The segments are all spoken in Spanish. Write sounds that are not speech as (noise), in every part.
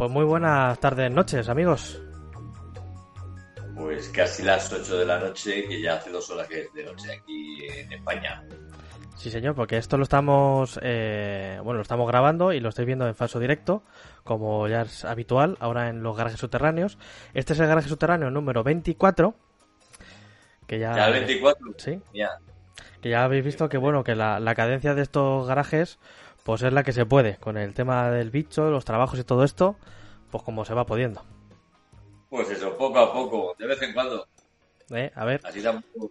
Pues muy buenas tardes, noches, amigos. Pues casi las 8 de la noche, que ya hace dos horas que es de noche aquí en España. Sí, señor, porque esto lo estamos, eh, bueno, lo estamos grabando y lo estáis viendo en falso directo, como ya es habitual, ahora en los garajes subterráneos. Este es el garaje subterráneo número 24, que ya... Ya el 24. Sí. Ya. Que ya habéis visto que, bueno, que la, la cadencia de estos garajes, pues es la que se puede, con el tema del bicho, los trabajos y todo esto, pues como se va pudiendo. Pues eso, poco a poco, de vez en cuando. ¿Eh? A ver, Así tampoco,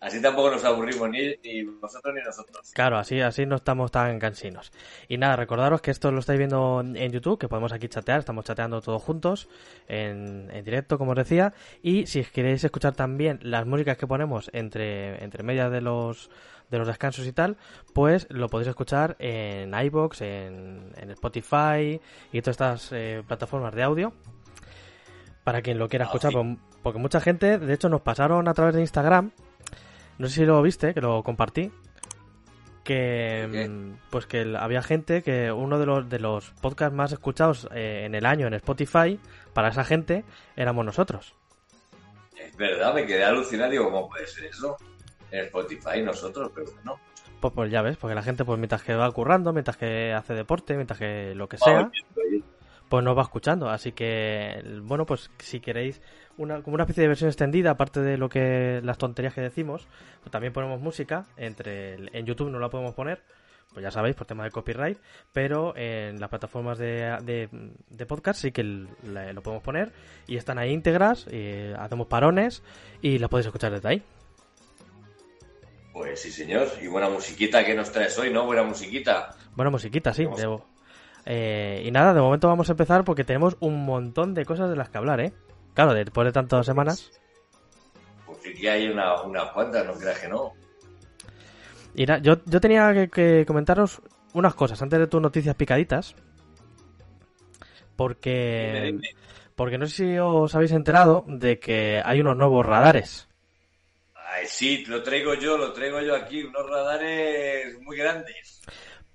así tampoco nos aburrimos ni, ni vosotros ni nosotros. Claro, así, así no estamos tan cansinos. Y nada, recordaros que esto lo estáis viendo en YouTube, que podemos aquí chatear, estamos chateando todos juntos, en, en directo, como os decía. Y si queréis escuchar también las músicas que ponemos entre, entre medias de los, de los descansos y tal, pues lo podéis escuchar en iBox, en, en Spotify y todas estas eh, plataformas de audio. Para quien lo quiera Ah, escuchar, pues- porque mucha gente, de hecho, nos pasaron a través de Instagram. No sé si lo viste, que lo compartí. Que ¿Qué? mm, pues que había gente que uno de los de los podcasts más escuchados eh, en el año en Spotify para esa gente éramos nosotros. Es verdad, me quedé alucinado, digo, ¿cómo puede ser eso? En Spotify nosotros, pero bueno. Pues, pues ya ves, porque la gente pues mientras que va currando, mientras que hace deporte, mientras que lo que sea, pues nos va escuchando. Así que, bueno, pues si queréis una, como una especie de versión extendida, aparte de lo que las tonterías que decimos, pues también ponemos música. entre el- En YouTube no la podemos poner, pues ya sabéis, por tema de copyright, pero en las plataformas de, de, de podcast sí que el- la- lo podemos poner y están ahí íntegras, y hacemos parones y las podéis escuchar desde ahí. Pues sí, señor. Y buena musiquita que nos traes hoy, ¿no? Buena musiquita. Bueno, musiquita, sí. Debo. Eh, y nada, de momento vamos a empezar porque tenemos un montón de cosas de las que hablar, ¿eh? Claro, después de tantas semanas. Pues sí que hay una, unas cuantas, no creas que no. Y na- yo, yo tenía que, que comentaros unas cosas antes de tus noticias picaditas. Porque, porque no sé si os habéis enterado de que hay unos nuevos radares. Ay, sí, lo traigo yo, lo traigo yo aquí, unos radares muy grandes.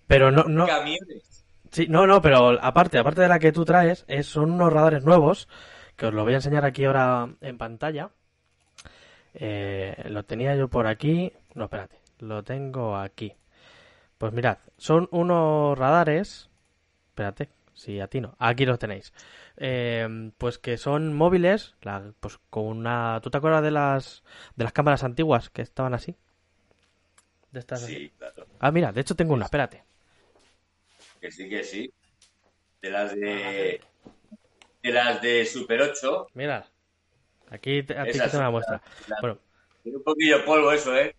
Pero no, no, Camiones. Sí, no, no, pero aparte, aparte de la que tú traes, es, son unos radares nuevos, que os lo voy a enseñar aquí ahora en pantalla. Eh, lo tenía yo por aquí. No, espérate, lo tengo aquí. Pues mirad, son unos radares. Espérate, si a ti no. Aquí los tenéis. Eh, pues que son móviles, la- pues con una. ¿Tú te acuerdas de las de las cámaras antiguas que estaban así? De estas. Sí, claro. Ah, mira, de hecho tengo una. Espérate. Que sí, que sí. De las de. De las de Super 8. Mirad. Aquí te, aquí te una muestra. Bueno, Tiene un poquillo de polvo eso, ¿eh?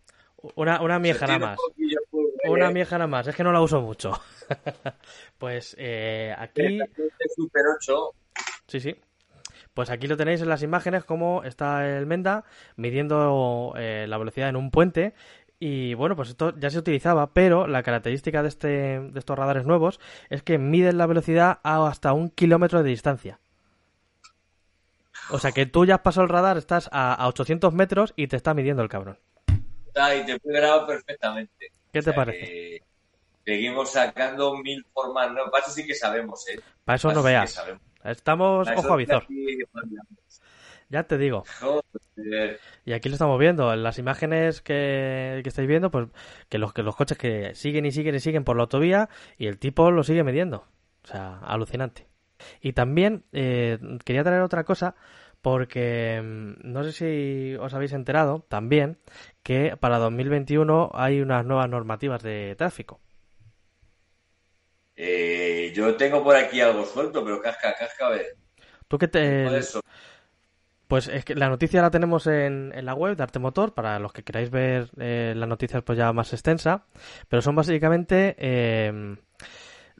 una, una mieja nada más. un polvo, ¿eh? Una mieja nada más. Es que no la uso mucho. (laughs) pues eh, aquí... De Super 8. Sí, sí. Pues aquí lo tenéis en las imágenes como está el Menda midiendo eh, la velocidad en un puente. Y bueno, pues esto ya se utilizaba, pero la característica de, este, de estos radares nuevos es que miden la velocidad a hasta un kilómetro de distancia. O sea que tú ya has pasado el radar, estás a, a 800 metros y te está midiendo el cabrón. Está y te puede grabar perfectamente. ¿Qué te O sea parece? Seguimos sacando mil formas. No, para eso sí que sabemos, ¿eh? Para eso Para no veas. Estamos Para ojo a visor. sí Ya te digo. Joder. Y aquí lo estamos viendo. En las imágenes que, que estáis viendo, pues que los, que los coches que siguen y siguen y siguen por la autovía y el tipo lo sigue midiendo. O sea, alucinante. Y también eh, quería traer otra cosa porque mm, no sé si os habéis enterado también que para 2021 hay unas nuevas normativas de tráfico. Eh, yo tengo por aquí algo suelto, pero casca, casca, a ver. ¿Tú qué te...? Pues es que la noticia la tenemos en, en la web de Arte Motor, para los que queráis ver eh, las noticias pues ya más extensa, pero son básicamente... Eh,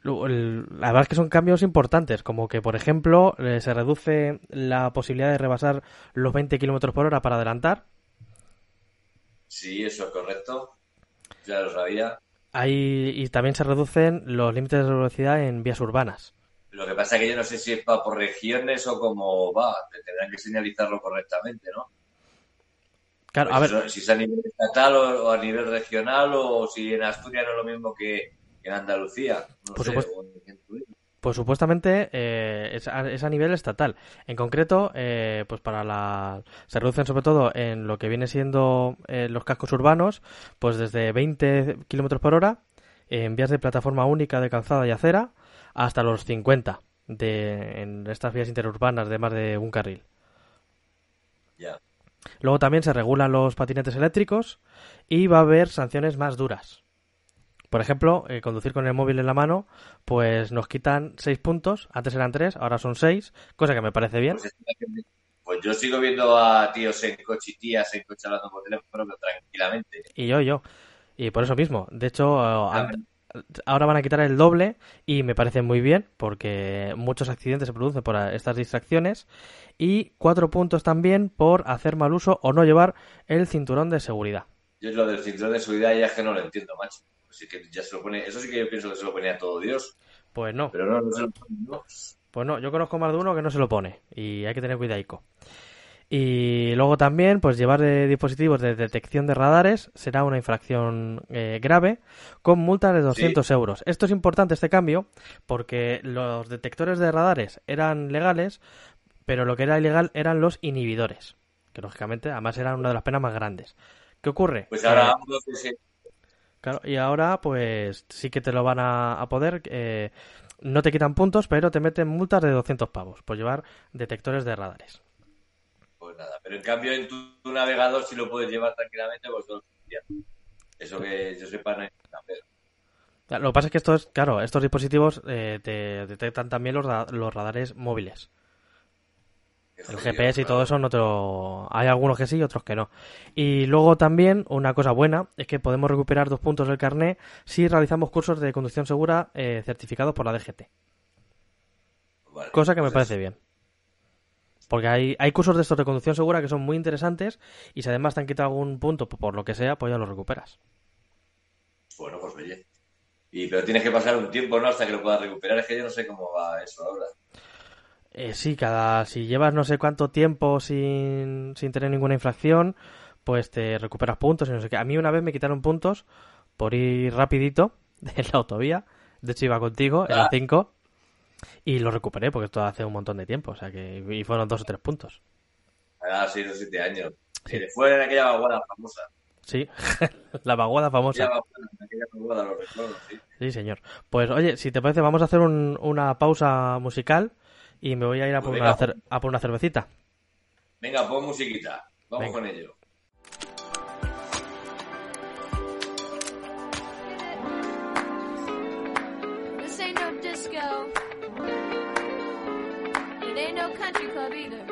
la verdad es que son cambios importantes, como que, por ejemplo, eh, se reduce la posibilidad de rebasar los 20 km por hora para adelantar. Sí, eso es correcto. Ya lo sabía. Ahí, y también se reducen los límites de velocidad en vías urbanas. Lo que pasa es que yo no sé si es para por regiones o cómo va. Tendrán que señalizarlo correctamente, ¿no? Claro, a Pues ver. eso, Si es a nivel estatal o, o a nivel regional o si en Asturias no es lo mismo que en Andalucía. No Por sé, supuesto. Pues supuestamente eh, es, a, es a nivel estatal. En concreto, eh, pues para la se reducen sobre todo en lo que viene siendo eh, los cascos urbanos, pues desde 20 kilómetros por hora en vías de plataforma única de calzada y acera hasta los 50 de, en estas vías interurbanas de más de un carril. Ya. Luego también se regulan los patinetes eléctricos y va a haber sanciones más duras. Por ejemplo, eh, conducir con el móvil en la mano, pues nos quitan 6 puntos, antes eran 3, ahora son 6, cosa que me parece bien. Pues, es- pues yo sigo viendo a tíos en coche y tías en coche hablando por teléfono pero tranquilamente. Y yo, y yo. Y por eso mismo. De hecho, eh, Ah, an- ahora van a quitar el doble y me parece muy bien porque muchos accidentes se producen por estas distracciones. Y 4 puntos también por hacer mal uso o no llevar el cinturón de seguridad. Yo lo del cinturón de seguridad ya es que no lo entiendo, macho. Así que ya se lo pone, eso sí que yo pienso que se lo ponía todo Dios, Pues no. pero no, no se lo pone, ¿no? Pues no, yo conozco más de uno que no se lo pone y hay que tener cuidadico. Y luego también, pues llevar eh, dispositivos de detección de radares será una infracción eh, grave con multa de 200 euros. Esto es importante, este cambio, porque los detectores de radares eran legales, pero lo que era ilegal eran los inhibidores, que lógicamente además eran una de las penas más grandes. ¿Qué ocurre? Pues ahora Claro, y ahora pues sí que te lo van a, a poder. eh, no te quitan puntos, pero te meten multas de 200 pavos por llevar detectores de radares. Pues nada, pero en cambio en tu, tu navegador si lo puedes llevar tranquilamente, pues todo. Eso que yo sepa no hay Lo que pasa es que estos, claro, estos dispositivos eh, te detectan también los, ra- los radares móviles. qué El jodido, GPS y claro. todo eso no te lo... Hay algunos que sí y otros que no. Y luego también, una cosa buena, es que podemos recuperar dos puntos del carné si realizamos cursos de conducción segura eh, certificados por la DGT. Vale, Cosa que me pues parece bien. Porque hay, hay cursos de estos de conducción segura que son muy interesantes y si además te han quitado algún punto por lo que sea, pues ya lo recuperas. Bueno, pues oye. Y, pero tienes que pasar un tiempo, ¿no? Hasta que lo puedas recuperar. Es que yo no sé cómo va eso ahora. Eh, sí, cada si llevas no sé cuánto tiempo sin, sin tener ninguna infracción, pues te recuperas puntos y no sé qué. A mí una vez me quitaron puntos por ir rapidito (laughs) en la autovía. De hecho iba contigo en la Ah. 5 y lo recuperé porque esto hace un montón de tiempo. O sea que y fueron dos o tres puntos. Ah, o siete años. Sí. Eh, Fue en aquella vaguada famosa. Sí, (laughs) la vaguada famosa. Aquella vaguada, aquella vaguada, lo recuerdo, sí. Sí, señor. Pues oye, si te parece, vamos a hacer un- una pausa musical y me voy a ir a Pues por, venga, una, a por una cervecita. Venga, pon musiquita. Vamos Venga. con ello. Country club either.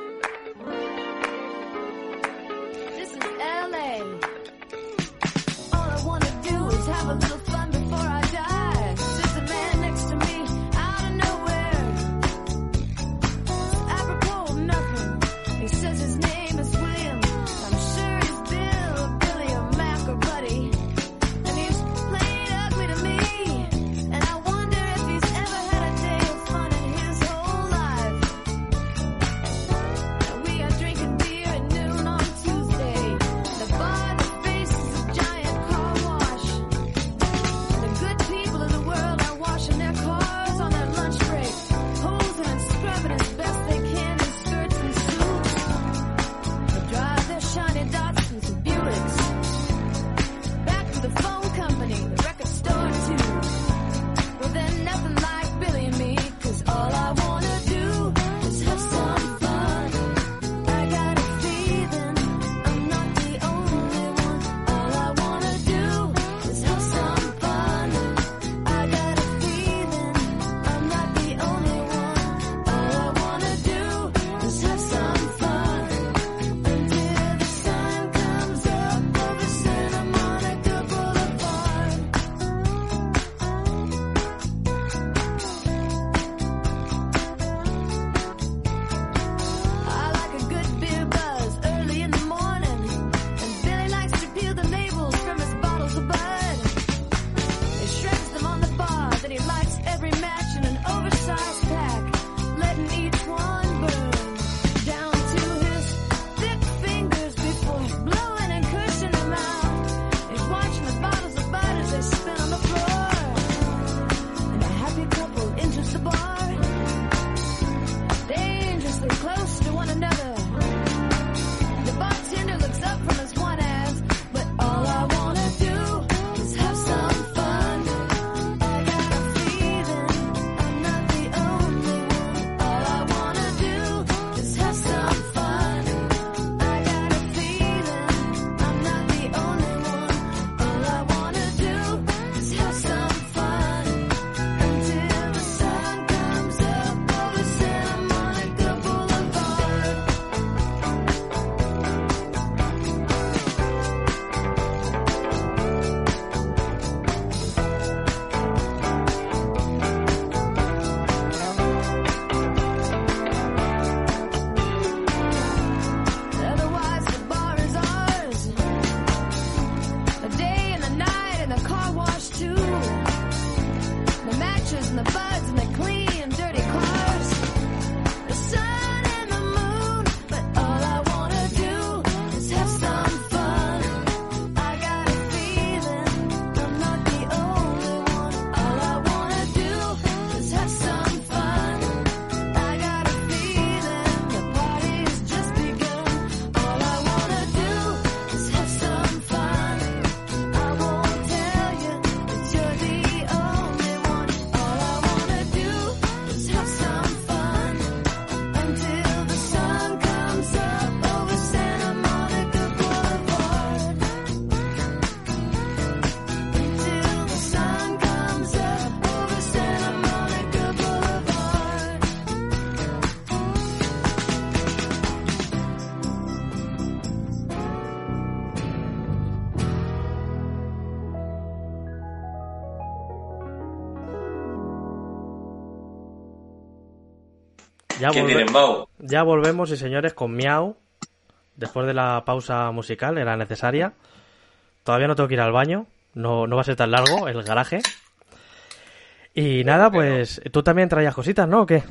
Ya, ¿Qué volve- tienen, Mau? ya volvemos, y señores, con Miau. Después de la pausa musical, era necesaria. Todavía no tengo que ir al baño. No, no va a ser tan largo el garaje. Y nada, pues tú también traías cositas, ¿no? ¿O qué?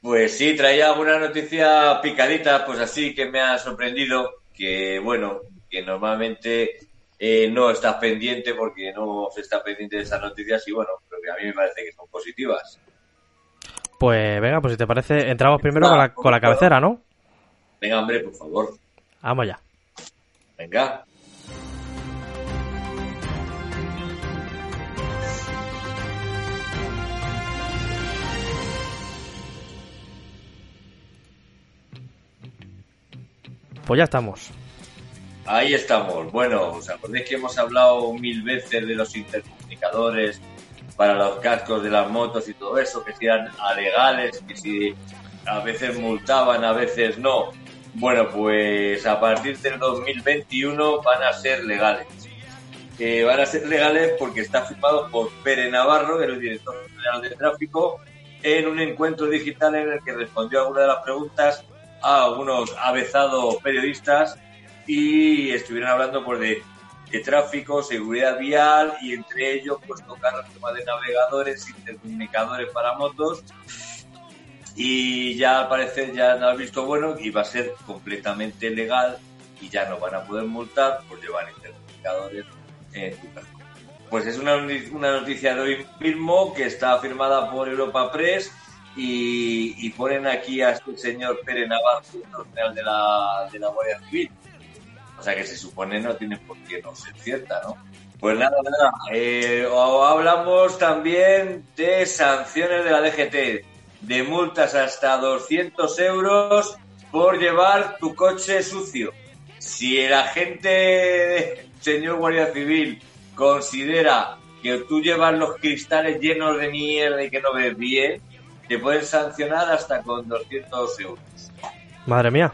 Pues sí, traía alguna noticia picadita, pues así que me ha sorprendido, que bueno, que normalmente eh, no estás pendiente porque no se está pendiente de esas noticias y bueno, pero que a mí me parece que son positivas. Pues venga, pues si te parece, entramos primero con la, con la cabecera, ¿no? Venga, hombre, por favor, Vamos ya. venga. Pues ya estamos. Ahí estamos. Bueno, ¿os acordáis que hemos hablado mil veces de los intercomunicadores para los cascos de las motos y todo eso, que si eran alegales, que si a veces multaban, a veces no? Bueno, pues a partir del 2021 van a ser legales. Eh, van a ser legales porque está firmado por Pere Navarro, que es el director general de tráfico, en un encuentro digital en el que respondió a algunas de las preguntas a algunos avezados periodistas y estuvieron hablando pues de, de tráfico, seguridad vial y entre ellos pues tocar el tema de navegadores, intercomunicadores para motos y ya al parecer ya han visto bueno y va a ser completamente legal y ya no van a poder multar por llevar intercomunicadores en tu casco. Pues es una, una noticia de hoy mismo que está firmada por Europa Press y, ponen aquí a este señor Pérez Navarro, general de la, de la Guardia Civil. O sea que se supone no tiene por qué no ser cierta, ¿no? Pues nada, nada. Eh, hablamos también de sanciones de la DGT, de multas hasta 200 euros por llevar tu coche sucio. Si el agente, señor Guardia Civil, considera que tú llevas los cristales llenos de mierda y que no ves bien, te pueden sancionar hasta con 200 euros. Madre mía.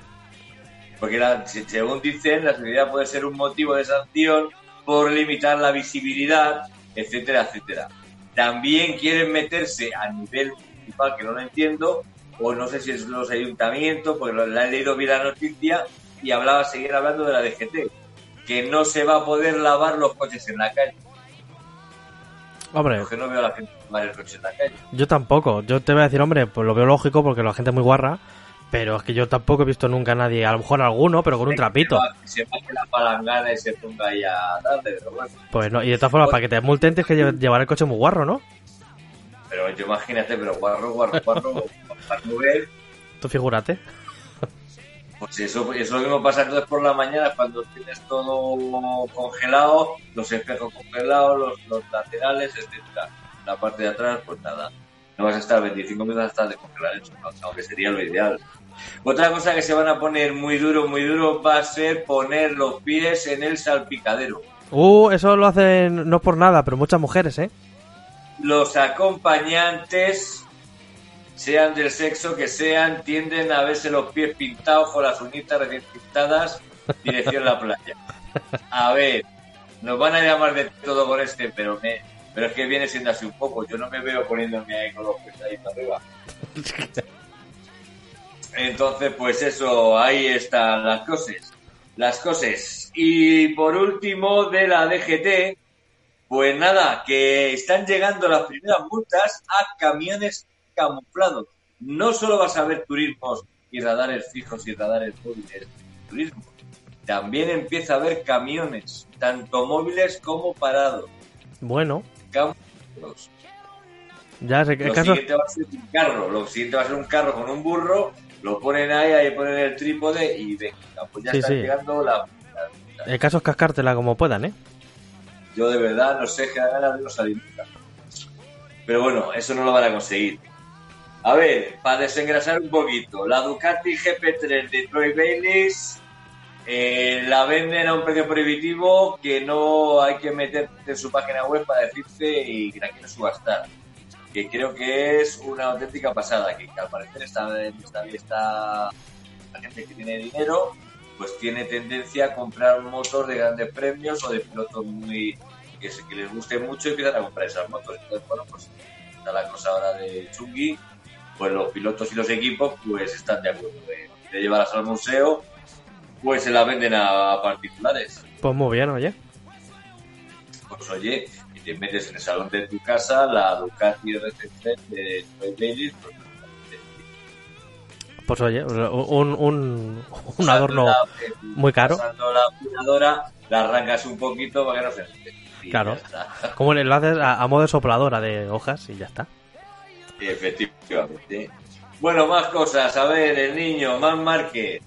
Porque la- se- según dicen, la seguridad puede ser un motivo de sanción por limitar la visibilidad, etcétera, etcétera. También quieren meterse a nivel municipal, que no lo entiendo, o no sé si es los ayuntamientos, porque lo- la he leído bien la noticia y hablaba, seguir hablando de la DGT, que no se va a poder lavar los coches en la calle. Hombre, Porque no veo a la gente lavar el coche en la calle. yo tampoco. Yo te voy a decir, hombre, pues lo veo lógico porque la gente es muy guarra. Pero es que yo tampoco he visto nunca a nadie, a lo mejor alguno, pero con un trapito. Que se baje la palangana y se ponga ahí a darle, pero bueno. Pues no, y de todas formas, para que te multen tienes que lle- llevar el coche muy guarro, ¿no? Pero yo imagínate, pero guarro, guarro, guarro, (laughs) no ver Tú figúrate. Pues eso, eso mismo pasa entonces por la mañana cuando tienes todo congelado, los espejos congelados, los, los laterales, etcétera. La parte de atrás, pues nada. No vas a estar 25 minutos hasta de congelar eso, ¿no? aunque sería lo ideal. Otra cosa que se van a poner muy duro, muy duro, va a ser poner los pies en el salpicadero. Uh, eso lo hacen no por nada, pero muchas mujeres, ¿eh? Los acompañantes, sean del sexo que sean, tienden a verse los pies pintados con las uñitas recién pintadas, dirección la playa. A ver, nos van a llamar de todo con este, pero me, pero es que viene siendo así un poco. Yo no me veo poniéndome ahí con los pies ahí para arriba. (laughs) Entonces, pues eso, ahí están las cosas. Las cosas. Y por último, de la DGT, pues nada, que están llegando las primeras multas a camiones camuflados. No solo vas a ver turismos y radares fijos y radares móviles de turismo. También empieza a haber camiones, tanto móviles como parados. Bueno, Camuflados. ya sé que el Lo caso. siguiente va a ser un carro. Lo siguiente va a ser un carro con un burro. Lo ponen ahí, ahí ponen el trípode y venga, pues ya Sí, están sí. llegando la... El caso es cascártela como puedan, ¿eh? Yo de verdad no sé qué ganas de no salir nunca. Pero bueno, eso no lo van a conseguir. A ver, para desengrasar un poquito, la Ducati GP3 de Troy Bayliss eh, la venden a un precio prohibitivo que no hay que meterte en su página web para decirte y que la quiero subastar. Que creo que es una auténtica pasada, que, que al parecer está, está la gente que tiene dinero pues tiene tendencia a comprar motos de grandes premios o de pilotos muy que, se- que les guste mucho y empiezan a comprar esas motos. Entonces, bueno, pues está la cosa ahora de Chungi pues los pilotos y los equipos pues están de acuerdo de, de llevarlas al museo, pues se las venden a particulares. Pues muy bien, oye. Pues oye, te metes en el salón de tu casa, la Ducati RC3 de Troy Bayliss, pues, Pues oye, un, un, un adorno la- muy caro. Pasando la apuradora, la arrancas un poquito para que no se Claro. (laughs) Como le haces a, a modo de sopladora de hojas y ya está. Efectivamente. Bueno, más cosas. A ver, el niño, Man Márquez,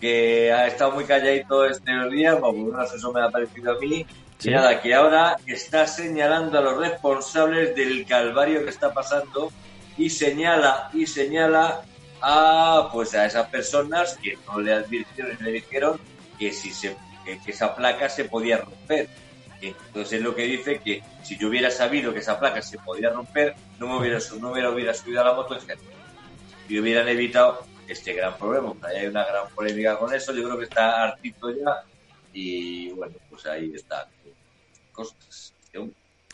que ha estado muy calladito este día, bueno, por lo menos eso me ha parecido a mí. Nada, que ahora está señalando a los responsables del calvario que está pasando y señala y señala a pues a esas personas que no le advirtieron y le dijeron que si se que, que esa placa se podía romper. Entonces es lo que dice que si yo hubiera sabido que esa placa se podía romper, no me hubiera, no me hubiera subido a la moto y hubieran evitado este gran problema. Hay una gran polémica con eso. Yo creo que está hartito ya y bueno, pues ahí está. Cosas.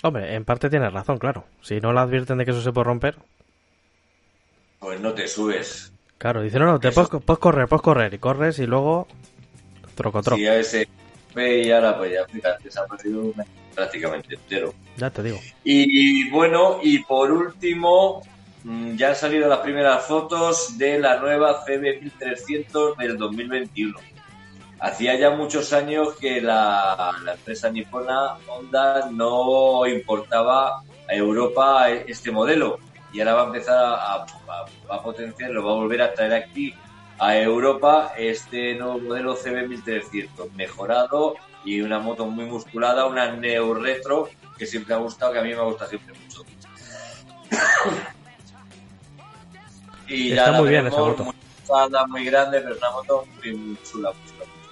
Hombre, en parte tienes razón, claro. Si no le advierten de que eso se puede romper, Pues no te subes. claro, dicen, no, no, te Eso. puedes, puedes correr, puedes correr. Y corres y luego troco, troco. A ese y ahora pues ya fíjate, se ha perdido prácticamente entero. Ya te digo. Y bueno, y por último, mm, ya han salido las primeras fotos de la nueva CB1300 del 2021. Hacía ya muchos años que la, la empresa nipona Honda no importaba a Europa este modelo y ahora va a empezar a, a- a potenciar, lo va a volver a traer aquí a Europa este nuevo modelo CB1300 mejorado y una moto muy musculada, una Neo Retro que siempre ha gustado, que a mí me gusta siempre mucho. (coughs) y Está la muy bien esa moto. Muy, muy grande, pero es una moto muy, muy chula,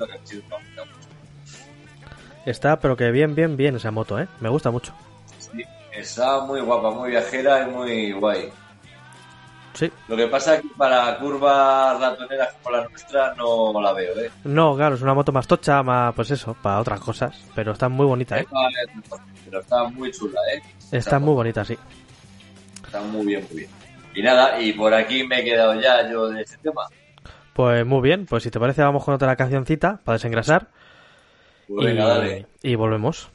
que. Está, pero que bien, bien, bien esa moto, ¿eh? Me gusta mucho. Sí, está muy guapa, muy viajera y muy guay. Sí. Lo que pasa es que para curvas ratoneras como la nuestra no la veo, ¿eh? No, claro, es una moto más tocha, más, pues eso, para otras cosas. Pero está muy bonita, ¿eh? Pero está muy chula, ¿eh? Está muy bonita, sí. Está muy bien, muy bien. Y nada, y por aquí me he quedado ya yo de este tema. Pues muy bien, pues si te parece vamos con otra cancioncita para desengrasar. Pues venga, y, dale. y volvemos.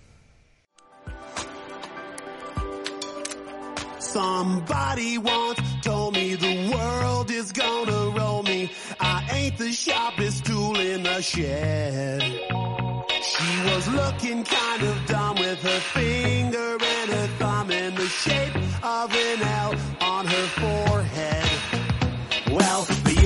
Somebody once told me the world is gonna roll me. I ain't the sharpest tool in the shed. She was looking kind of dumb with her finger and her thumb in the shape of an L on her forehead.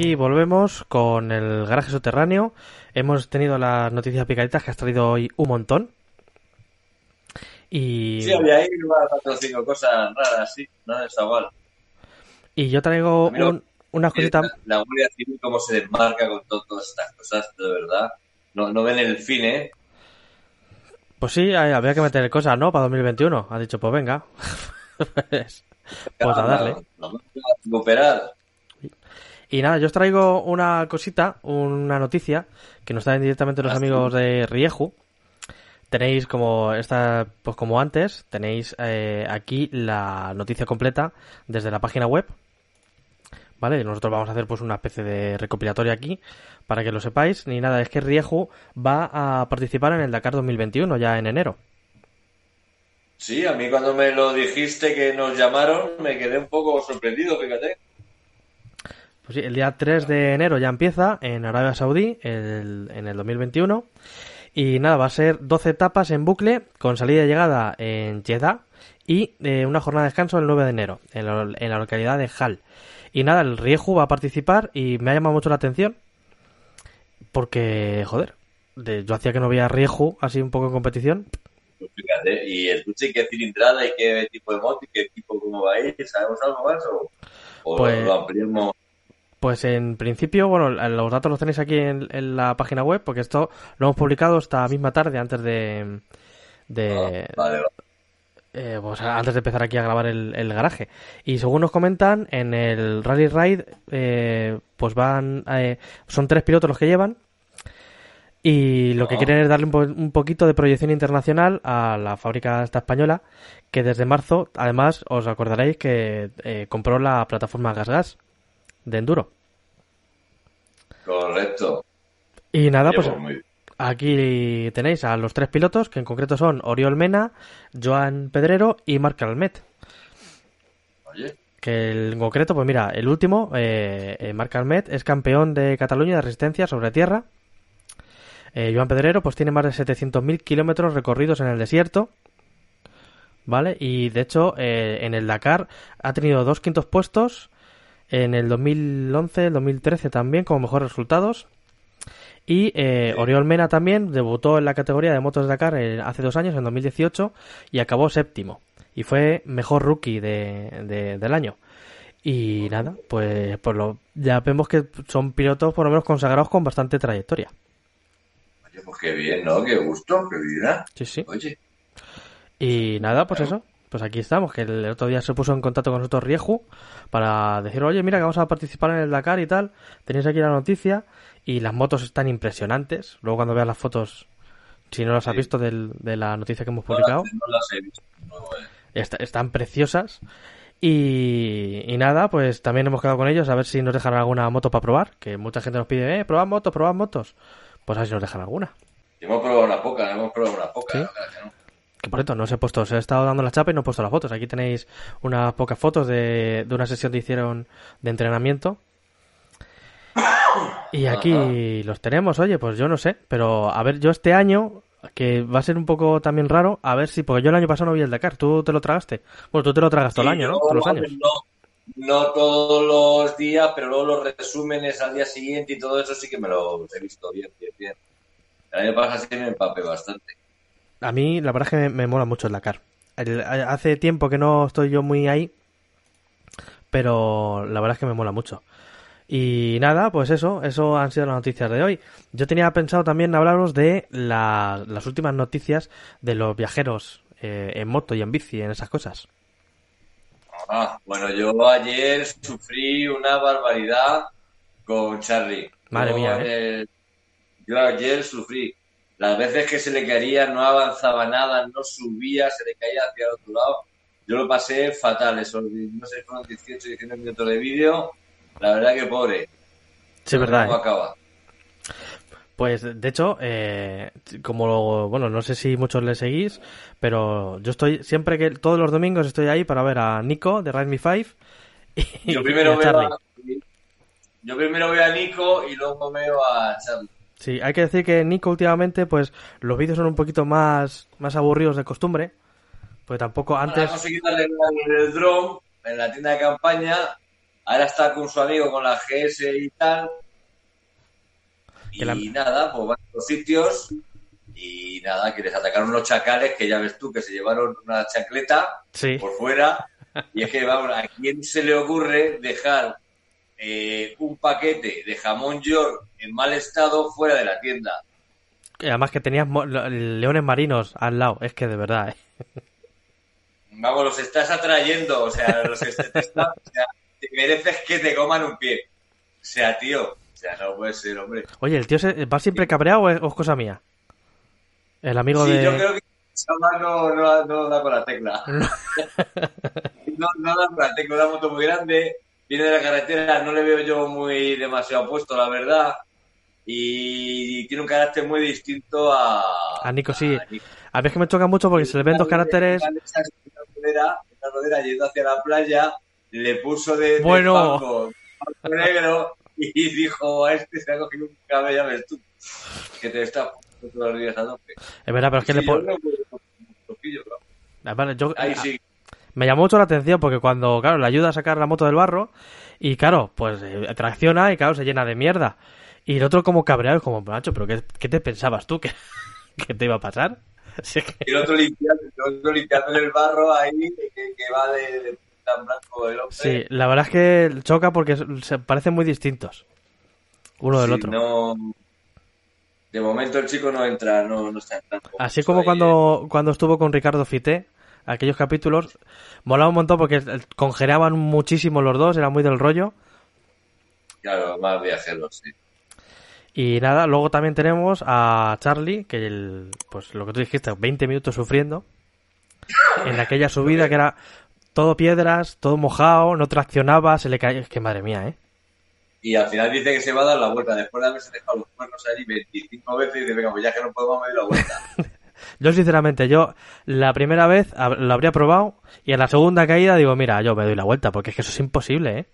aquí volvemos con el garaje subterráneo. Hemos tenido las noticias picaditas que has traído hoy un montón. Y, Sí, había ahí cuatro o cinco cosas raras, sí, no está mal. y yo traigo un- unas cositas. La, la Guardia Civil, cómo se desmarca con to- todas estas cosas, de verdad. No, no ven el fin, ¿eh? Pues sí, hay- había que meter cosas, ¿no? Para 2021. Ha dicho, pues venga. pues, pues a darle. Vamos a recuperar. Y nada, yo os traigo una cosita, una noticia que nos traen directamente los Ah, amigos de Rieju. Tenéis como esta, pues como antes, tenéis eh, aquí la noticia completa desde la página web. ¿Vale? Y nosotros vamos a hacer pues una especie de recopilatorio aquí para que lo sepáis. Ni nada, es que Rieju va a participar en el Dakar 2021 ya en enero. Sí, a mí cuando me lo dijiste que nos llamaron, me quedé un poco sorprendido, fíjate. Pues sí, el día 3 de enero ya empieza en Arabia Saudí el- en el 2021. Y nada, va a ser 12 etapas en bucle con salida y llegada en Jeddah y eh, una jornada de descanso el 9 de enero en la, en la localidad de Hal. Y nada, el Rieju va a participar y me ha llamado mucho la atención porque, joder, de- yo hacía que no veía Rieju así un poco en competición. Pues fíjate, y el coche, qué cilindrada y qué tipo de moto y qué tipo, cómo va a ir, ¿sabemos algo más o, o Pues- lo ampliamos? Pues en principio, bueno, los datos los tenéis aquí en, en la página web porque esto lo hemos publicado esta misma tarde antes de... de Ah, vale, vale. eh, pues antes de empezar aquí a grabar el, el garaje. Y según nos comentan, en el Rally Ride, eh, pues van, eh, son tres pilotos los que llevan. Y lo que Ah. quieren es darle un, po- un poquito de proyección internacional a la fábrica esta española, que desde marzo, además, os acordaréis que eh, compró la plataforma Gas Gas de Enduro. Correcto. Y nada, pues muy aquí tenéis a los tres pilotos, que en concreto son Oriol Mena, Joan Pedrero y Marc Almet. Oye, Que el- en concreto, pues mira, el último, eh, eh, Marc Almet, es campeón de Cataluña de resistencia sobre tierra. Eh, Joan Pedrero, pues tiene más de 700.000 kilómetros recorridos en el desierto. ¿Vale? Y de hecho, eh, en el Dakar ha tenido dos quintos puestos. En el 2011, el 2013 también, como mejores resultados. Y eh, Oriol Mena también debutó en la categoría de motos de Dakar eh, hace dos años, en 2018, y acabó séptimo. Y fue mejor rookie de, de- del año. Y nada, pues, pues lo, ya vemos que son pilotos por lo menos consagrados con bastante trayectoria. oye, pues qué bien, ¿no? Qué gusto, qué vida. Sí, sí. Oye, Y nada, pues eso. Pues aquí estamos, que el otro día se puso en contacto con nosotros Rieju para decir, oye, mira que vamos a participar en el Dakar y tal. Tenéis aquí la noticia y las motos están impresionantes. Luego cuando veas las fotos, si no las has Sí. visto del- de la noticia que hemos publicado, no las he visto. no, eh. están preciosas. Y, y nada, pues también hemos quedado con ellos a ver si nos dejan alguna moto para probar. Que mucha gente nos pide, eh, probad motos, probad motos. Pues a ver si nos dejan alguna. Hemos probado una poca, hemos probado una poca. Sí. no. Que por cierto, no os he puesto, os he estado dando la chapa y no he puesto las fotos. Aquí tenéis unas pocas fotos de, de una sesión que hicieron de entrenamiento. Y aquí los tenemos, oye, pues yo no sé. Pero a ver, yo este año, que va a ser un poco también raro, a ver si, porque yo el año pasado no vi el Dakar, tú te lo tragaste. Bueno, tú te lo tragas todo el año, ¿no? Todos los años. No, no todos los días, pero luego los resúmenes al día siguiente y todo eso sí que me los he visto bien, bien, bien. El año pasado sí me empapé bastante. A mí la verdad es que me, me mola mucho el Dakar. El- hace tiempo que no estoy yo muy ahí, pero la verdad es que me mola mucho. Y nada, pues eso, eso han sido las noticias de hoy. Yo tenía pensado también hablaros de la- las últimas noticias de los viajeros eh, en moto y en bici, en esas cosas. Ah, bueno, yo ayer sufrí una barbaridad con Charlie. Madre mía, eh, yo ayer sufrí. Las veces que se le caía no avanzaba nada, no subía, se le caía hacia el otro lado. Yo lo pasé fatal, esos, no sé, fueron 18, 19 minutos de vídeo. La verdad que pobre. Sí, es verdad. ¿Cómo ¿eh? acaba? Pues de hecho, eh, como lo- bueno, no sé si muchos le seguís, pero yo estoy siempre que todos los domingos estoy ahí para ver a Nico de Ride Me 5 y, Yo y primero a veo Charlie. a, yo primero veo a Nico y luego veo a Charlie. Sí, hay que decir que Nico últimamente, pues los vídeos son un poquito más, más aburridos de costumbre, pues tampoco Ha antes. conseguido arreglar el drone en la tienda de campaña. Ahora está con su amigo con la GS y tal. Y la- nada, pues van a los sitios. Y nada, que les atacaron unos chacales que ya ves tú que se llevaron una chancleta Sí, por fuera. Y es que, vamos, ¿a quién se le ocurre dejar eh, un paquete de jamón york en mal estado fuera de la tienda? además que tenías leones marinos al lado, es que de verdad, ¿eh? Vamos, los estás atrayendo, o sea, los est- te, está- o sea, te mereces que te coman un pie. O sea, tío, o sea, no puede ser, hombre. Oye, ¿el tío se, va siempre cabreado o es, o es cosa mía? El amigo Sí, de... yo creo que no, no da con la tecla. (laughs) no, no da con la tecla, una moto muy grande, viene de la carretera, no le veo yo muy demasiado puesto, la verdad. Y tiene un carácter muy distinto a... A Nico, sí. a Nico. A mí es que me choca mucho porque se le ven dos caracteres... La rodera, en la rodera, yendo hacia la playa, le puso de, de Bueno. negro y dijo, a este se ha cogido un cabello, ves tú, que te está todos los días a tope. Es verdad, pero es que Sí, le yo pon- creo que un poquillo, pero Además, yo- Ahí sí. Me llamó mucho la atención porque cuando, claro, le ayuda a sacar la moto del barro y, claro, pues eh, tracciona y, claro, se llena de mierda. Y el otro como cabreado, es como, macho, ¿pero qué, qué te pensabas tú? (laughs) ¿Que, que te iba a pasar? (laughs) Es que- Y el otro limpiando, el otro limpiando el barro ahí, que, que va de, de tan blanco el hombre. Sí, la verdad es que choca porque se parecen muy distintos. Uno del Sí, otro. No, de momento el chico no entra, no, no está entrando. Así como ahí, cuando, cuando estuvo con Ricardo Fité, aquellos capítulos, molaba un montón porque congereaban muchísimo los dos, era muy del rollo. Claro, más viajeros, sí. Y nada, luego también tenemos a Charlie, que el, pues lo que tú dijiste, 20 minutos sufriendo en aquella subida que era todo piedras, todo mojado, no traccionaba, se le caía. Es que madre mía, ¿eh? Y al final dice que se va a dar la vuelta. Después de haberse dejado los cuernos allí 25 veces y dice, venga, pues ya que no podemos medir la vuelta. (laughs) Yo, sinceramente, yo la primera vez lo habría probado y en la segunda caída digo, mira, yo me doy la vuelta porque es que eso es imposible, ¿eh?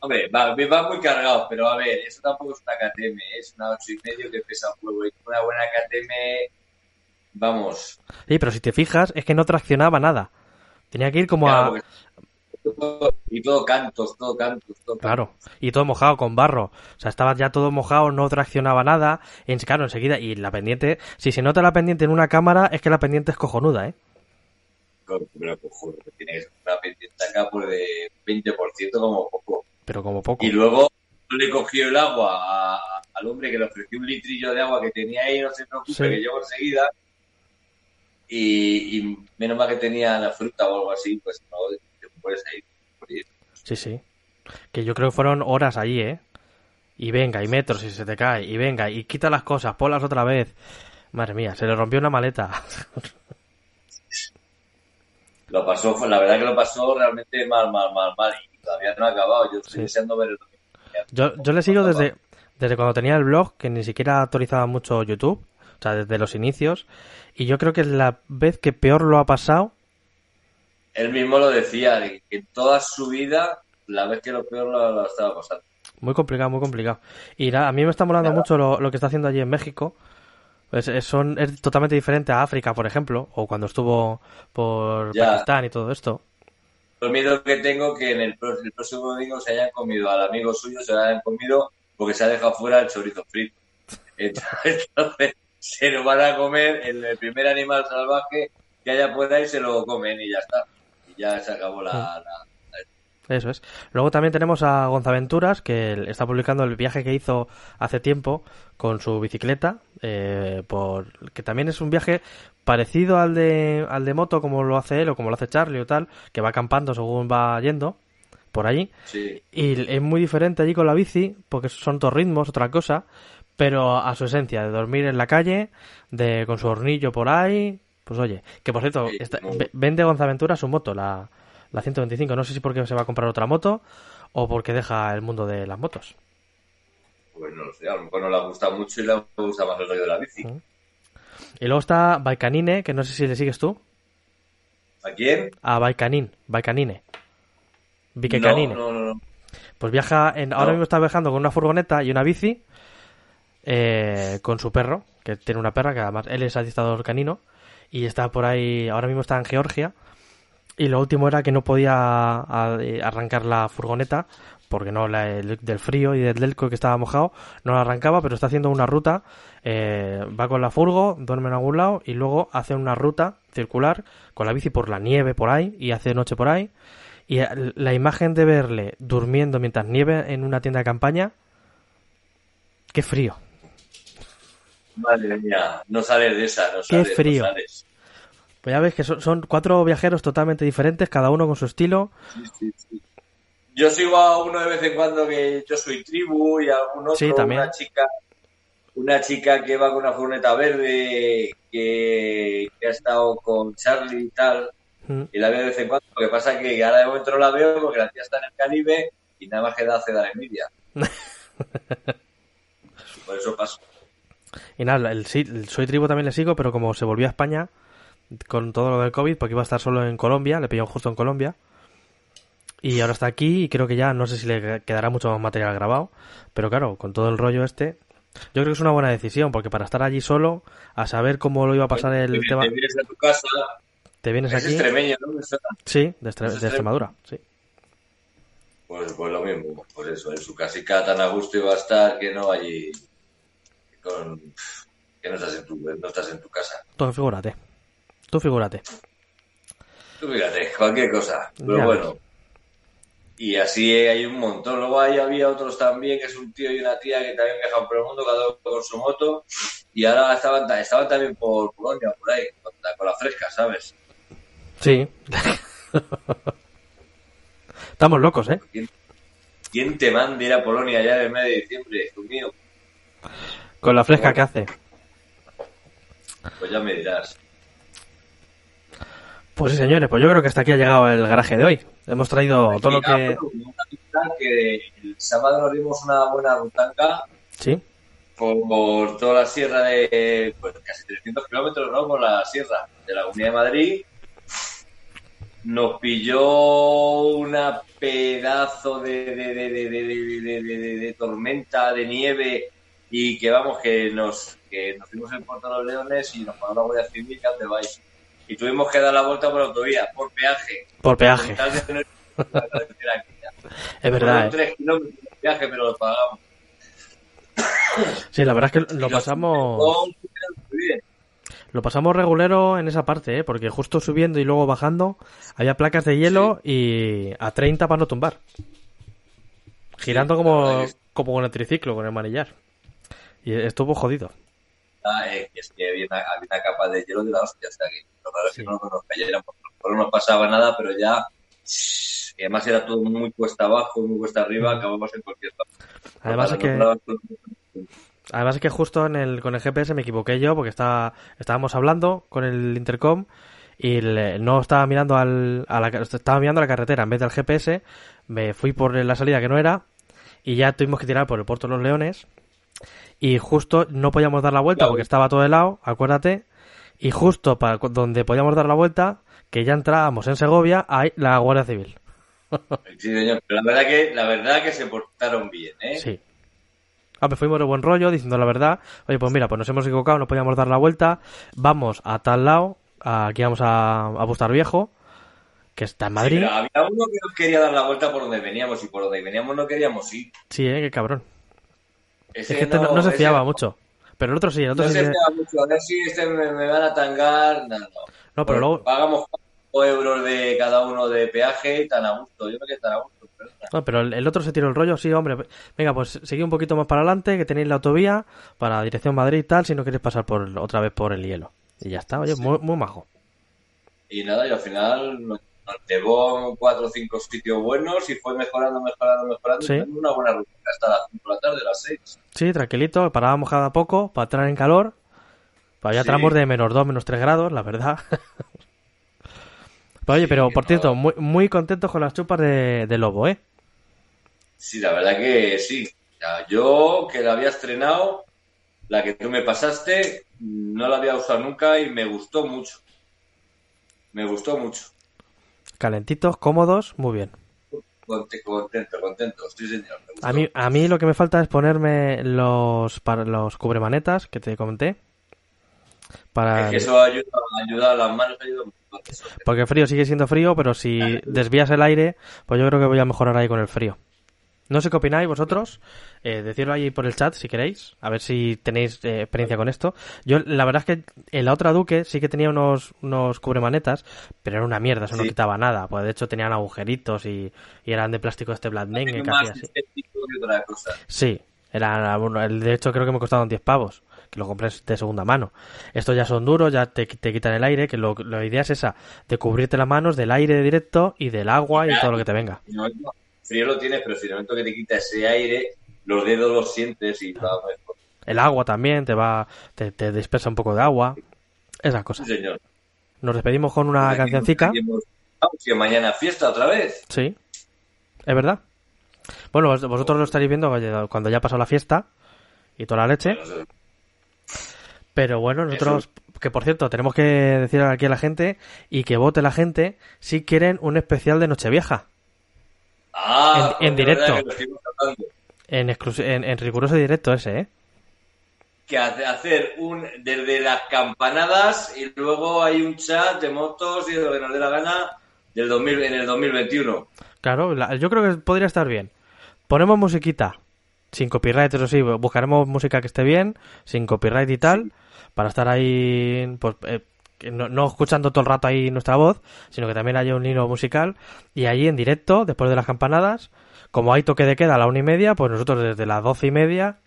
Hombre, va, va muy cargado, pero a ver, eso tampoco es una KTM, es una 8 y medio que pesa un huevo. Y una buena KTM, vamos, Sí, pero si te fijas, es que no traccionaba nada. Tenía que ir como claro, a... porque- todo- y todo cantos, todo cantos, todo cantos. Claro, y todo mojado con barro. O sea, estaba ya todo mojado, no traccionaba nada. En, claro, enseguida. Y la pendiente, si se nota la pendiente en una cámara, es que la pendiente es cojonuda, ¿eh? Pero cojones, tiene que ser una pendiente acá por de 20% como poco. Pero como poco. Y luego le cogió el agua a- al hombre que le ofreció un litrillo de agua que tenía ahí, no se preocupe, Sí. que llego enseguida. Y, y menos mal que tenía la fruta o algo así, pues no puedes. Sí, sí. Que yo creo que fueron horas allí, ¿eh? Y venga, y metros, y se te cae. Y venga, y quita las cosas, ponlas otra vez. Madre mía, se le rompió una maleta. (laughs) Lo pasó, fue- la verdad que lo pasó realmente mal, mal, mal, mal. Y todavía no ha acabado. Yo estoy Sí. deseando ver el Yo, yo le sigo desde, desde cuando tenía el blog, que ni siquiera actualizaba mucho YouTube. O sea, desde los inicios. Y yo creo que es la vez que peor lo ha pasado. Él mismo lo decía, de que en toda su vida, la vez que lo peor lo, lo estaba pasando. Muy complicado, muy complicado. Y a mí me está molando mucho lo, lo que está haciendo allí en México. Es, es- son, es totalmente diferente a África, por ejemplo, o cuando estuvo por Ya. Pakistán y todo esto. Lo miedo que tengo que en el, el próximo domingo se hayan comido al amigo suyo, se lo hayan comido porque se ha dejado fuera el chorizo frito. (laughs) Entonces, entonces, se lo van a comer el, el primer animal salvaje que haya por ahí, se lo comen y ya está. Ya se acabó la... la- Eso es. Luego también tenemos a Gonzaventuras, que está publicando el viaje que hizo hace tiempo con su bicicleta, eh, por que también es un viaje parecido al de, al de moto, como lo hace él o como lo hace Charlie o tal, que va acampando según va yendo por allí. sí. Y es muy diferente allí con la bici, porque son otros ritmos, otra cosa, pero a su esencia, de dormir en la calle, de con su hornillo por ahí, pues oye, que por cierto, ve- vende Gonzaventura su moto, la, la 125, no sé si porque se va a comprar otra moto o porque deja el mundo de las motos. Pues no lo sé, a lo mejor no le gusta mucho y le gusta más el rollo de la bici. Y luego está Baikanine, que no sé si le sigues tú. ¿A quién? A Baikanin, Baikanine. Bikekanine. No, no, no, no. Pues viaja, en, ahora mismo está viajando con una furgoneta y una bici eh, con su perro, que tiene una perra, que además él es adiestrador canino y está por ahí, ahora mismo está en Georgia. Y lo último era que no podía eh, arrancar la furgoneta porque no la, el- del frío y del delco que estaba mojado no la arrancaba, pero está haciendo una ruta, eh, va con la furgo, duerme en algún lado y luego hace una ruta circular con la bici por la nieve por ahí y hace noche por ahí. Y la imagen de verle durmiendo mientras nieve en una tienda de campaña, qué frío. Madre mía, no sales de esa, no Qué sales. no frío. sales. Pues ya ves que son, son cuatro viajeros totalmente diferentes, cada uno con su estilo. Sí, sí, sí. Yo sigo a uno de vez en cuando que yo soy tribu y algún otro, Sí, también. una chica, una chica que va con una furgoneta verde que, que ha estado con Charlie y tal, Mm. y la veo de vez en cuando. Lo que pasa es que ahora de momento no la veo porque la tía está en el Caribe y nada más que da hace dar envidia. (laughs) Por eso paso. Y nada, el, el Soy Tribu también le sigo, pero como se volvió a España con todo lo del COVID, porque iba a estar solo en Colombia, le pilló justo en Colombia. Y ahora está aquí y creo que ya no sé si le quedará mucho más material grabado. Pero claro, con todo el rollo este, yo creo que es una buena decisión, porque para estar allí solo, a saber cómo lo iba a pasar el Te- tema, Te vienes a tu casa, te vienes es aquí. extremeño, ¿no? Sí, de, Extre- ¿Es de Extremadura, sí. Pues, pues lo mismo, pues eso, en su casica tan a gusto iba a estar que no allí con que no estás en tu, no estás en tu casa. Tú figúrate. Tú figúrate. Tú fíjate, cualquier cosa. Pero Ya bueno. Y así hay un montón. Luego ahí había otros también, que es un tío y una tía que también viajan por el mundo, cada uno con su moto. Y ahora estaban, ta- estaban también por Polonia, por ahí, con la, con la fresca, ¿sabes? Sí. (laughs) Estamos locos, ¿eh? ¿Quién, quién te manda ir a Polonia ya en el mes de diciembre? Dios mío, Con la fresca que hace. pues ya me dirás. Pues sí, señores, pues yo creo que hasta aquí ha llegado el garaje de hoy. Hemos traído todo lo que... que el sábado nos dimos una buena rutanca Sí, por, por toda la sierra de pues, casi 300 kilómetros, ¿no? Por la sierra de la Comunidad de Madrid. Nos pilló una pedazo de- de- de- de- de tormenta, de nieve y que vamos, que nos, que nos fuimos en Puerto de los Leones y nos paró la Guardia Civil que vais. Y tuvimos que dar la vuelta por autovía, por peaje. por peaje. Tener- (laughs) Es verdad, ¿eh? tres kilómetros de viaje, pero lo pagamos. Sí, la verdad es que lo pasamos... Lo pasamos regulero en esa parte, ¿eh? Porque justo subiendo y luego bajando había placas de hielo y a 30 para no tumbar. Girando la como, como con el triciclo, con el manillar. Y estuvo jodido. Ah, eh, es que había una, había una capa de hielo de la hostia, o sea que lo raro es que no nos cayera, porque a lo mejor no pasaba nada, pero ya, y además era todo muy cuesta abajo, muy cuesta arriba, acabamos en cualquier lado. Además es que, además es que justo en el, con el GPS me equivoqué yo porque estaba, estábamos hablando con el intercom y le- no estaba mirando al, a la, estaba mirando la carretera en vez del GPS. Me fui por la salida que no era y ya tuvimos que tirar por el puerto de los Leones y justo no podíamos dar la vuelta Claro. porque estaba todo helado, acuérdate. Y justo para donde podíamos dar la vuelta, que ya entrábamos en Segovia, hay la Guardia Civil. (laughs) Sí, señor, pero la verdad que, la verdad que se portaron bien, ¿eh? Sí. Ah, me fuimos de buen rollo, diciendo la verdad. Oye, pues mira, pues nos hemos equivocado, no podíamos dar la vuelta. Vamos a tal lado, aquí vamos a, a Bustar Viejo, que está en Sí, Madrid. pero había uno que nos quería dar la vuelta por donde veníamos y por donde veníamos no queríamos ir. Sí, eh, qué cabrón. Ese Es que este no, no se ese fiaba mucho. Pero el otro sí, el otro No sí. se que- fiaba mucho, a ver si este me, me van a tangar, no, no. No, pero Pues luego. Pagamos 4 euros de cada uno de peaje y tan a gusto. Yo me quedé tan a gusto. pero. No, pero el, el otro se tiró el rollo, sí, hombre. Venga, pues seguid un poquito más para adelante, que tenéis la autovía para dirección Madrid y tal, si no queréis pasar por otra vez por el hielo. Y ya está, oye, muy, muy majo. Y nada, y al final nos, llevó cuatro o cinco sitios buenos y fue mejorando, mejorando, mejorando. Sí. y una buena ruta hasta las 5 de la tarde, las 6. Sí, tranquilito, parábamos cada poco para entrar en calor. Había Sí. tramos de menos 2, menos 3 grados, la verdad. (laughs) Pero, oye, Sí, pero por no. cierto, muy, muy contentos con las chupas de, de lobo, ¿eh? Sí, la verdad que sí. Yo que la había estrenado, la que tú me pasaste, no la había usado nunca y me gustó mucho. Me gustó mucho. Calentitos, cómodos, muy bien. Conte- Contento, contento, sí señor. A mí, a mí lo que me falta es ponerme los, para los cubremanetas que te comenté. Para, Es que eso ayuda, ayuda a las manos, ayuda. Porque el frío sigue siendo frío, pero si desvías el aire, pues yo creo que voy a mejorar ahí con el frío. No sé qué opináis vosotros, eh, decirlo ahí por el chat si queréis, a ver si tenéis eh, experiencia con esto. Yo, la verdad es que en la otra Duque sí que tenía unos, unos cubremanetas, pero era una mierda, eso no quitaba nada. Pues de hecho tenían agujeritos y, y eran de plástico este más hacía así. estético que otra cosa. Sí, era, bueno, de hecho creo que me costaron 10 pavos, que lo compré de segunda mano. Estos ya son duros, ya te, te quitan el aire, que lo, la idea es esa, de cubrirte las manos del aire directo y del agua y todo lo que te venga. No, no, frío lo tienes, pero si el momento que te quita ese aire, los dedos los sientes y va mejor. El agua también te va, te, te dispersa un poco de agua, esas Sí, cosas. señor. Nos despedimos con una cancioncica, que mañana fiesta otra vez. sí, es verdad. Bueno, vos- vosotros lo estaréis viendo cuando ya pasó la fiesta y toda la leche. Pero bueno, nosotros, que por cierto, tenemos que decir aquí a la gente y que vote la gente si quieren un especial de Nochevieja. Ah, En- en pues, verdad directo. En, en, en riguroso directo ese, ¿eh? Que hace- hacer un desde las campanadas y luego hay un chat de motos y de lo que nos dé la gana del 2000, en el 2021. Claro, la- yo creo que podría estar bien. Ponemos musiquita, sin copyright, eso sí, buscaremos música que esté bien, sin copyright y tal, para estar ahí, pues, eh, que no, no escuchando todo el rato ahí nuestra voz, sino que también haya un hilo musical, y allí en directo, después de las campanadas, como hay toque de queda a la una y media, pues nosotros desde las doce y media,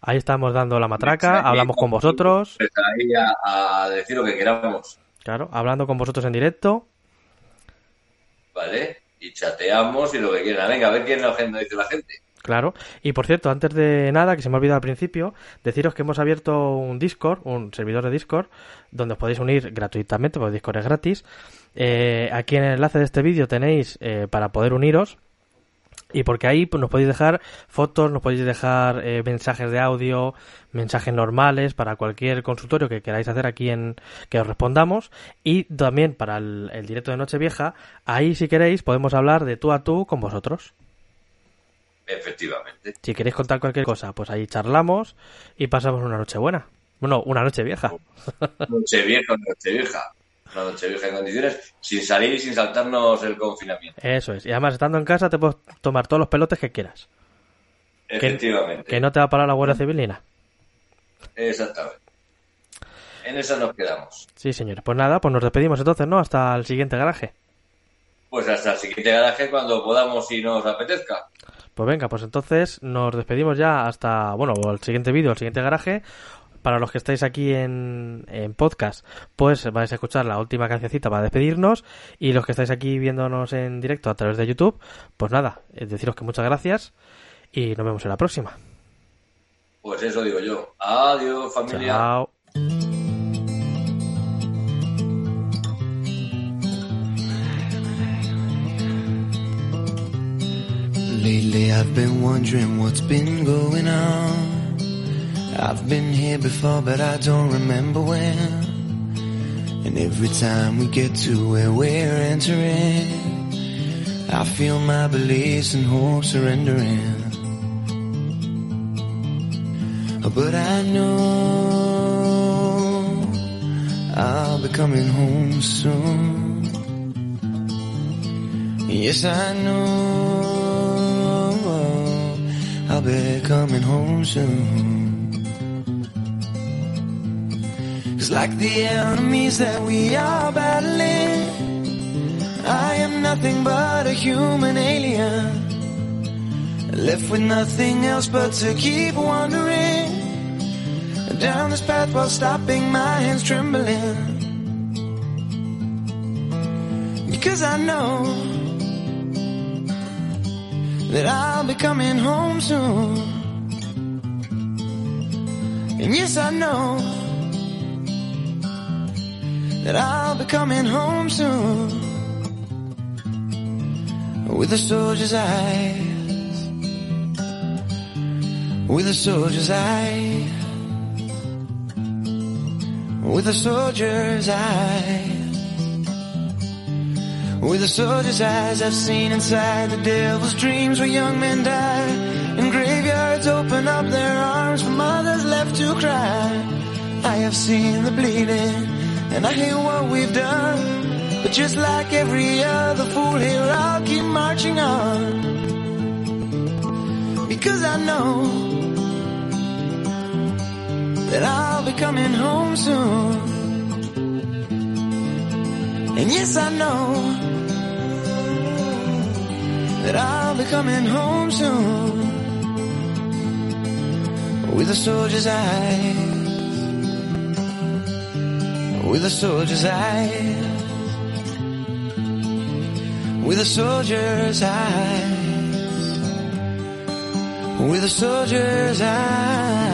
ahí estamos dando la matraca, hablamos con vosotros, ahí a, a decir lo que queramos, claro, hablando con vosotros en directo, ¿vale? Y chateamos y lo que quieran. Venga, a ver quién nos dice la gente. Claro. Y por cierto, antes de nada, que se me ha olvidado al principio, deciros que hemos abierto un Discord, un servidor de Discord, donde os podéis unir gratuitamente, porque Discord es gratis. Eh, aquí en el enlace de este vídeo tenéis eh, para poder uniros. Y porque ahí pues, nos podéis dejar fotos, nos podéis dejar eh, mensajes de audio, mensajes normales para cualquier consultorio que queráis hacer aquí en que os respondamos. Y también para el, el directo de Nochevieja, ahí si queréis podemos hablar de tú a tú con vosotros. Efectivamente. Si queréis contar cualquier cosa, pues ahí charlamos y pasamos una noche buena. Bueno, una noche vieja. Noche vieja, noche vieja. Una noche vieja en condiciones, sin salir y sin saltarnos el confinamiento. Eso es. Y además, estando en casa, te puedes tomar todos los pelotes que quieras. Efectivamente. Que no te va a parar la Guardia Civil ni nada. Exactamente. En eso nos quedamos. Sí, señores. Pues nada, pues nos despedimos entonces, ¿no? Hasta el siguiente garaje. Pues hasta el siguiente garaje cuando podamos y nos apetezca. Pues venga, pues entonces nos despedimos ya hasta, bueno, el siguiente vídeo, el siguiente garaje. Para los que estáis aquí en, en podcast, pues vais a escuchar la última cancioncita para despedirnos. Y los que estáis aquí viéndonos en directo a través de YouTube, pues nada, eh, deciros que muchas gracias y nos vemos en la próxima. Pues eso digo yo. Adiós, familia. Chao. I've been wondering what's been going on. I've been here before, but I don't remember when. And every time we get to where we're entering, I feel my beliefs and hope surrendering. Oh, but I know I'll be coming home soon. Yes, I know I'll be coming home soon. Cause like the enemies that we are battling, I am nothing but a human alien. Left with nothing else but to keep wandering down this path while stopping my hands trembling. Because I know that I'll be coming home soon. And yes, I know that I'll be coming home soon. With a soldier's eyes with a soldier's eye. With a soldier's eye. With a soldier's eyes, I've seen inside the devil's dreams where young men die. And graveyards open up their arms for mothers left to cry. I have seen the bleeding, and I hear what we've done. But just like every other fool here, I'll keep marching on. Because I know that I'll be coming home soon. And yes, I know that I'll be coming home soon. With a soldier's eyes. With a soldier's eyes. With a soldier's eyes. With a soldier's eyes.